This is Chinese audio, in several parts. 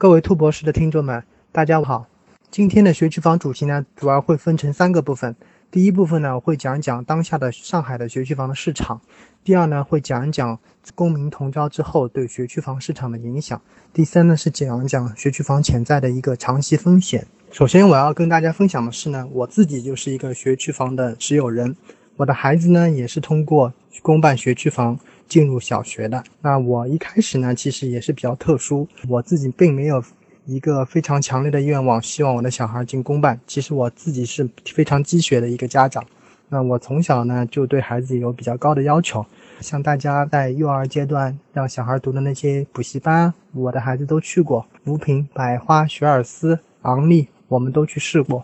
各位兔博士的听众们，大家好。今天的学区房主题呢，主要会分成三个部分。第一部分呢，会讲一讲当下的上海的学区房的市场；第二呢，会讲一讲公民同招之后对学区房市场的影响；第三呢，是讲一讲学区房潜在的一个长期风险。首先，我要跟大家分享的是呢，我自己就是一个学区房的持有人，我的孩子呢，也是通过公办学区房进入小学的。那我一开始呢，其实也是比较特殊，我自己并没有。一个非常强烈的愿望，希望我的小孩进公办。其实我自己是非常积学的一个家长，那我从小呢就对孩子有比较高的要求。像大家在幼儿阶段让小孩读的那些补习班，我的孩子都去过，扶贫、百花、学而思、昂立，我们都去试过。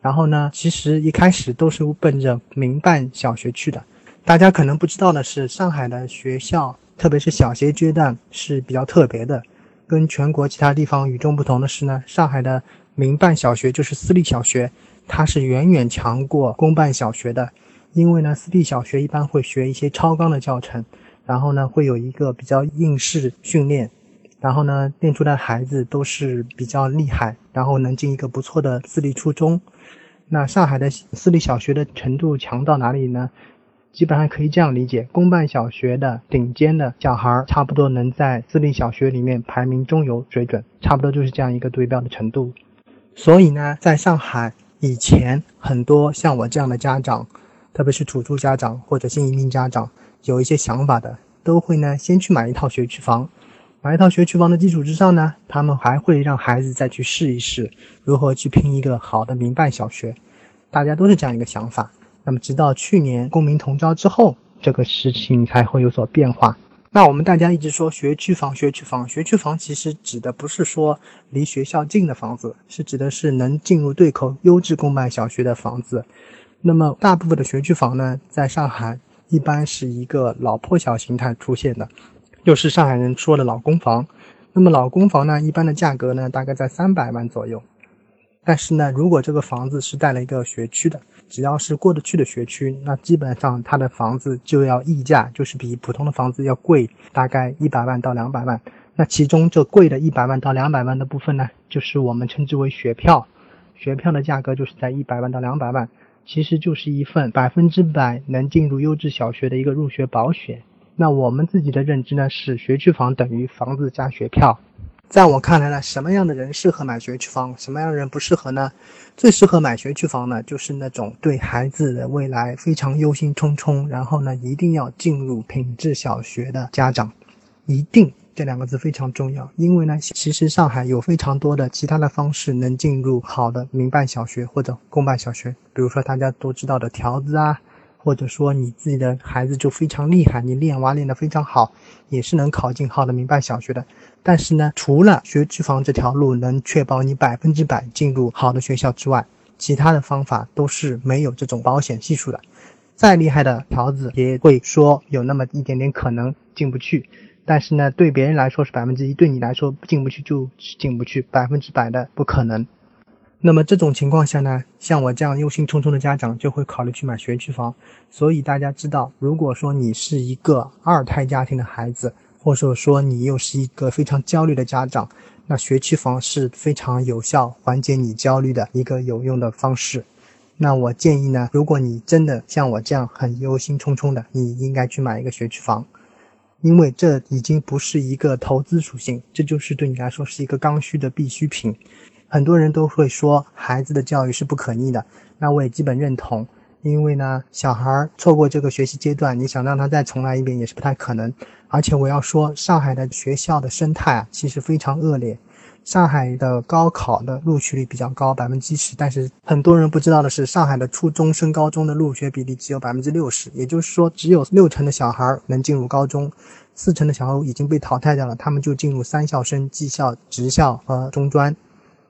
然后呢，其实一开始都是奔着民办小学去的。大家可能不知道的是，上海的学校，特别是小学阶段是比较特别的。跟全国其他地方与众不同的是呢，上海的民办小学就是私立小学，它是远远强过公办小学的。因为呢，私立小学一般会学一些超纲的教程，然后呢，会有一个比较应试训练，然后呢，练出来的孩子都是比较厉害，然后能进一个不错的私立初中。那上海的私立小学的程度强到哪里呢？基本上可以这样理解，公办小学的顶尖的小孩，差不多能在私立小学里面排名中游水准，差不多就是这样一个对标的程度。所以呢，在上海以前，很多像我这样的家长，特别是土著家长或者新移民家长，有一些想法的，都会呢先去买一套学区房，买一套学区房的基础之上呢，他们还会让孩子再去试一试如何去拼一个好的民办小学，大家都是这样一个想法。那么，直到去年公民同招之后，这个事情才会有所变化。那我们大家一直说学区房，学区房，学区房其实指的不是说离学校近的房子，是指的是能进入对口优质公办小学的房子。那么，大部分的学区房呢，在上海一般是一个老破小形态出现的，又是上海人说的老公房。那么，老公房呢，一般的价格呢，大概在三百万左右。但是呢，如果这个房子是带了一个学区的，只要是过得去的学区，那基本上它的房子就要溢价，就是比普通的房子要贵，大概一百万到两百万。那其中这贵的一百万到两百万的部分呢，就是我们称之为学票，学票的价格就是在一百万到两百万，其实就是一份百分之百能进入优质小学的一个入学保险。那我们自己的认知呢，是学区房等于房子加学票。在我看来呢，什么样的人适合买学区房，什么样的人不适合呢？最适合买学区房呢，就是那种对孩子的未来非常忧心忡忡，然后呢，一定要进入品质小学的家长。一定这两个字非常重要，因为呢，其实上海有非常多的其他的方式能进入好的民办小学或者公办小学，比如说大家都知道的条子啊。或者说你自己的孩子就非常厉害，你练娃练得非常好，也是能考进好的民办小学的。但是呢，除了学区房这条路能确保你百分之百进入好的学校之外，其他的方法都是没有这种保险系数的。再厉害的条子也会说有那么一点点可能进不去，但是呢，对别人来说是百分之一，对你来说进不去就进不去，百分之百的不可能。那么这种情况下呢，像我这样忧心忡忡的家长就会考虑去买学区房。所以大家知道，如果说你是一个二胎家庭的孩子，或者说你又是一个非常焦虑的家长，那学区房是非常有效缓解你焦虑的一个有用的方式。那我建议呢，如果你真的像我这样很忧心忡忡的，你应该去买一个学区房，因为这已经不是一个投资属性，这就是对你来说是一个刚需的必需品。很多人都会说孩子的教育是不可逆的，那我也基本认同。因为呢，小孩错过这个学习阶段，你想让他再重来一遍也是不太可能。而且我要说，上海的学校的生态啊，其实非常恶劣。上海的高考的录取率比较高，百分之七十，但是很多人不知道的是，上海的初中升高中的入学比例只有百分之六十，也就是说，只有六成的小孩能进入高中，四成的小孩已经被淘汰掉了，他们就进入三校生、技校、职校和中专。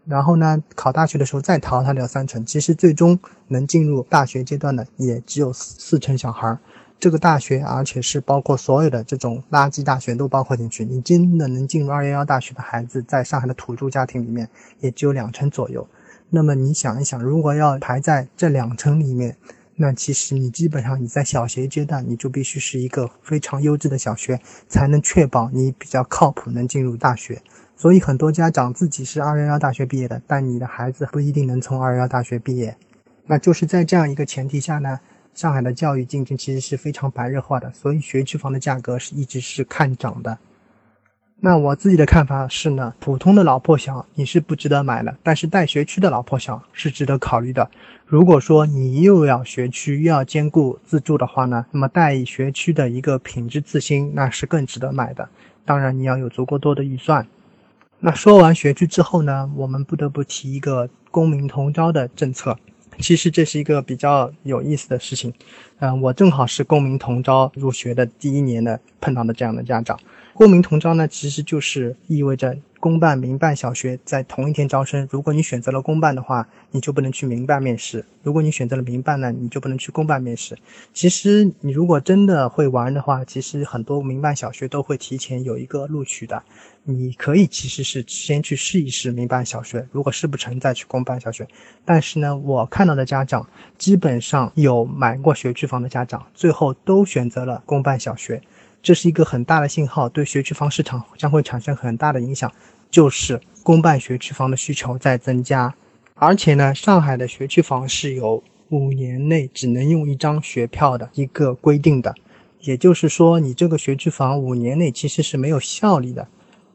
然后呢，考大学的时候再淘汰掉三成，其实最终能进入大学阶段的也只有四四成小孩儿。这个大学，而且是包括所有的这种垃圾大学都包括进去。你真的能进入二幺幺大学的孩子，在上海的土著家庭里面也只有两成左右。那么你想一想，如果要排在这两成里面，那其实你基本上你在小学阶段你就必须是一个非常优质的小学，才能确保你比较靠谱能进入大学。所以很多家长自己是二幺幺大学毕业的，但你的孩子不一定能从二幺幺大学毕业。那就是在这样一个前提下呢，上海的教育竞争其实是非常白热化的，所以学区房的价格是一直是看涨的。那我自己的看法是呢，普通的老破小你是不值得买的，但是带学区的老破小是值得考虑的。如果说你又要学区又要兼顾自住的话呢，那么带学区的一个品质自新那是更值得买的。当然你要有足够多的预算。那说完学区之后呢，我们不得不提一个公民同招的政策。其实这是一个比较有意思的事情。嗯，我正好是公民同招入学的第一年的碰到的这样的家长。公民同招呢，其实就是意味着公办、民办小学在同一天招生。如果你选择了公办的话，你就不能去民办面试；如果你选择了民办呢，你就不能去公办面试。其实你如果真的会玩的话，其实很多民办小学都会提前有一个录取的。你可以其实是先去试一试民办小学，如果试不成再去公办小学。但是呢，我看到的家长基本上有买过学区房的家长，最后都选择了公办小学。这是一个很大的信号，对学区房市场将会产生很大的影响，就是公办学区房的需求在增加，而且呢，上海的学区房是有五年内只能用一张学票的一个规定的，也就是说，你这个学区房五年内其实是没有效力的。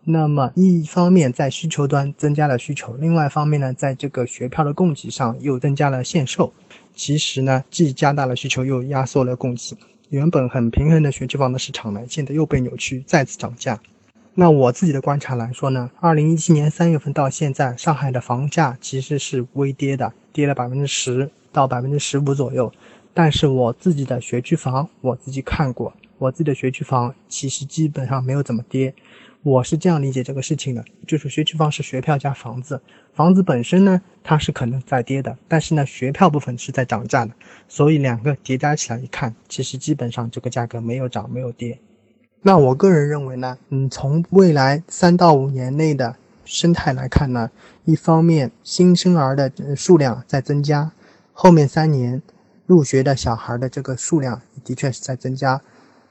那么，一方面在需求端增加了需求，另外一方面呢，在这个学票的供给上又增加了限售，其实呢，既加大了需求，又压缩了供给。原本很平衡的学区房的市场呢，现在又被扭曲，再次涨价。那我自己的观察来说呢，二零一七年三月份到现在，上海的房价其实是微跌的，跌了百分之十到百分之十五左右。但是我自己的学区房，我自己看过，我自己的学区房其实基本上没有怎么跌。我是这样理解这个事情的，就是学区房是学票加房子，房子本身呢它是可能在跌的，但是呢学票部分是在涨价的，所以两个叠加起来一看，其实基本上这个价格没有涨没有跌。那我个人认为呢，嗯，从未来三到五年内的生态来看呢，一方面新生儿的数量在增加，后面三年入学的小孩的这个数量的确是在增加，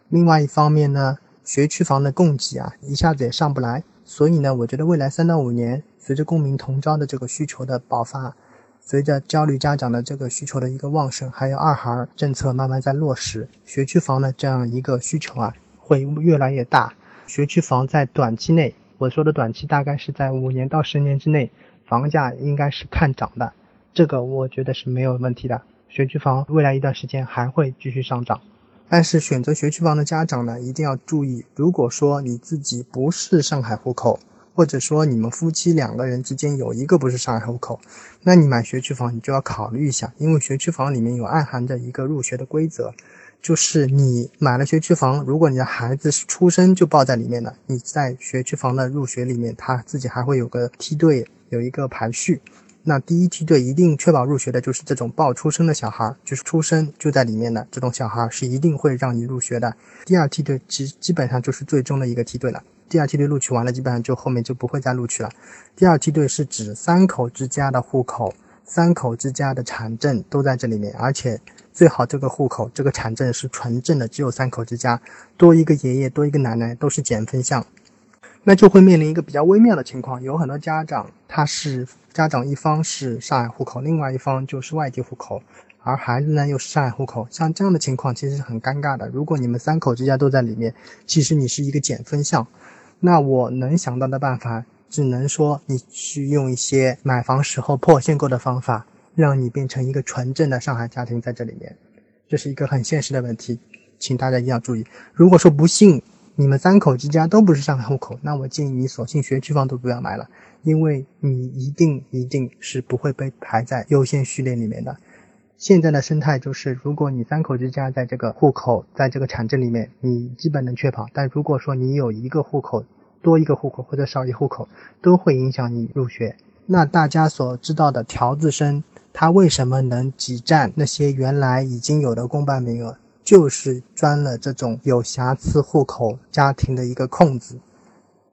另外一方面呢。学区房的供给啊，一下子也上不来，所以呢，我觉得未来三到五年，随着公民同招的这个需求的爆发，随着焦虑家长的这个需求的一个旺盛，还有二孩政策慢慢在落实，学区房的这样一个需求啊，会越来越大。学区房在短期内，我说的短期大概是在五年到十年之内，房价应该是看涨的，这个我觉得是没有问题的。学区房未来一段时间还会继续上涨。但是选择学区房的家长呢，一定要注意，如果说你自己不是上海户口，或者说你们夫妻两个人之间有一个不是上海户口，那你买学区房你就要考虑一下，因为学区房里面有暗含着一个入学的规则，就是你买了学区房，如果你的孩子是出生就报在里面的，你在学区房的入学里面，他自己还会有个梯队，有一个排序。那第一梯队一定确保入学的就是这种报出生的小孩，就是出生就在里面的这种小孩是一定会让你入学的。第二梯队基基本上就是最终的一个梯队了。第二梯队录取完了，基本上就后面就不会再录取了。第二梯队是指三口之家的户口，三口之家的产证都在这里面，而且最好这个户口这个产证是纯正的，只有三口之家，多一个爷爷多一个奶奶都是减分项。那就会面临一个比较微妙的情况，有很多家长他是。家长一方是上海户口，另外一方就是外地户口，而孩子呢又是上海户口，像这样的情况其实是很尴尬的。如果你们三口之家都在里面，其实你是一个减分项。那我能想到的办法，只能说你去用一些买房时候破限购的方法，让你变成一个纯正的上海家庭在这里面。这是一个很现实的问题，请大家一定要注意。如果说不幸你们三口之家都不是上海户口，那我建议你索性学区房都不要买了。因为你一定一定是不会被排在优先序列里面的。现在的生态就是，如果你三口之家在这个户口，在这个产证里面，你基本能确保。但如果说你有一个户口，多一个户口或者少一户口，都会影响你入学。那大家所知道的条子生，他为什么能挤占那些原来已经有的公办名额？就是钻了这种有瑕疵户口家庭的一个空子。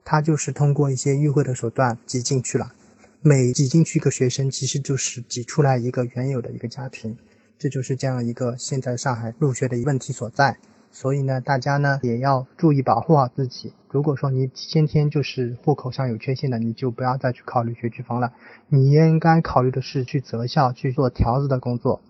他就是通过一些迂回的手段挤进去了，每挤进去一个学生，其实就是挤出来一个原有的一个家庭，这就是这样一个现在上海入学的问题所在。所以呢，大家呢也要注意保护好自己。如果说你先天就是户口上有缺陷的，你就不要再去考虑学区房了。你应该考虑的是去择校去做条子的工作。